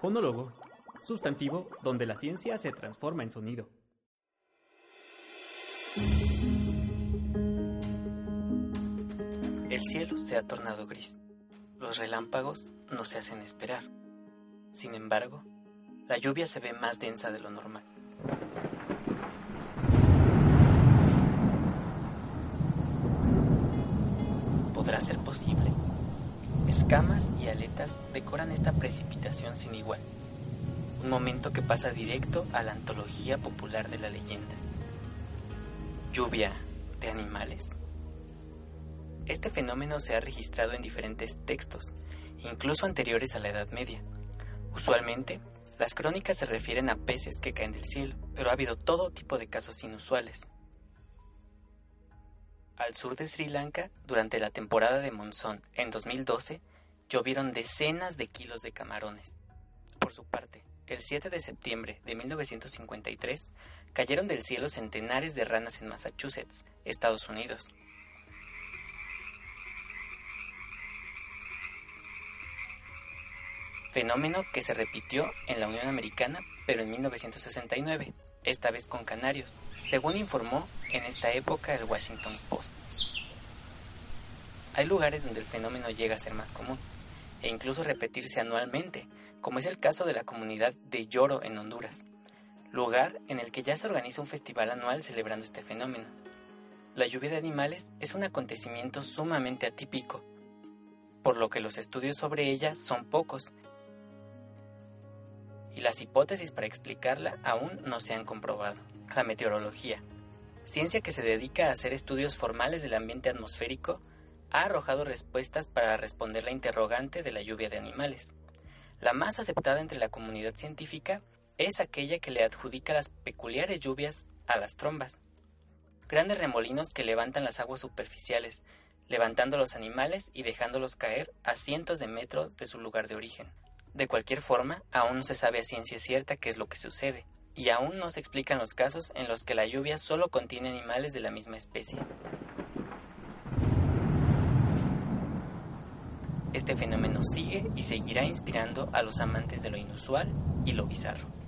Fonólogo, sustantivo donde la ciencia se transforma en sonido. El cielo se ha tornado gris. Los relámpagos no se hacen esperar. Sin embargo, la lluvia se ve más densa de lo normal. ¿Podrá ser posible? Escamas y aletas decoran esta precipitación sin igual. Un momento que pasa directo a la antología popular de la leyenda. Lluvia de animales. Este fenómeno se ha registrado en diferentes textos, incluso anteriores a la Edad Media. Usualmente, las crónicas se refieren a peces que caen del cielo, pero ha habido todo tipo de casos inusuales. Al sur de Sri Lanka, durante la temporada de monzón en 2012, llovieron decenas de kilos de camarones. Por su parte, el 7 de septiembre de 1953, cayeron del cielo centenares de ranas en Massachusetts, Estados Unidos. fenómeno que se repitió en la Unión Americana, pero en 1969, esta vez con canarios, según informó en esta época el Washington Post. Hay lugares donde el fenómeno llega a ser más común, e incluso repetirse anualmente, como es el caso de la comunidad de Lloro en Honduras, lugar en el que ya se organiza un festival anual celebrando este fenómeno. La lluvia de animales es un acontecimiento sumamente atípico, por lo que los estudios sobre ella son pocos las hipótesis para explicarla aún no se han comprobado. La meteorología, ciencia que se dedica a hacer estudios formales del ambiente atmosférico, ha arrojado respuestas para responder la interrogante de la lluvia de animales. La más aceptada entre la comunidad científica es aquella que le adjudica las peculiares lluvias a las trombas, grandes remolinos que levantan las aguas superficiales, levantando los animales y dejándolos caer a cientos de metros de su lugar de origen. De cualquier forma, aún no se sabe a ciencia cierta qué es lo que sucede, y aún no se explican los casos en los que la lluvia solo contiene animales de la misma especie. Este fenómeno sigue y seguirá inspirando a los amantes de lo inusual y lo bizarro.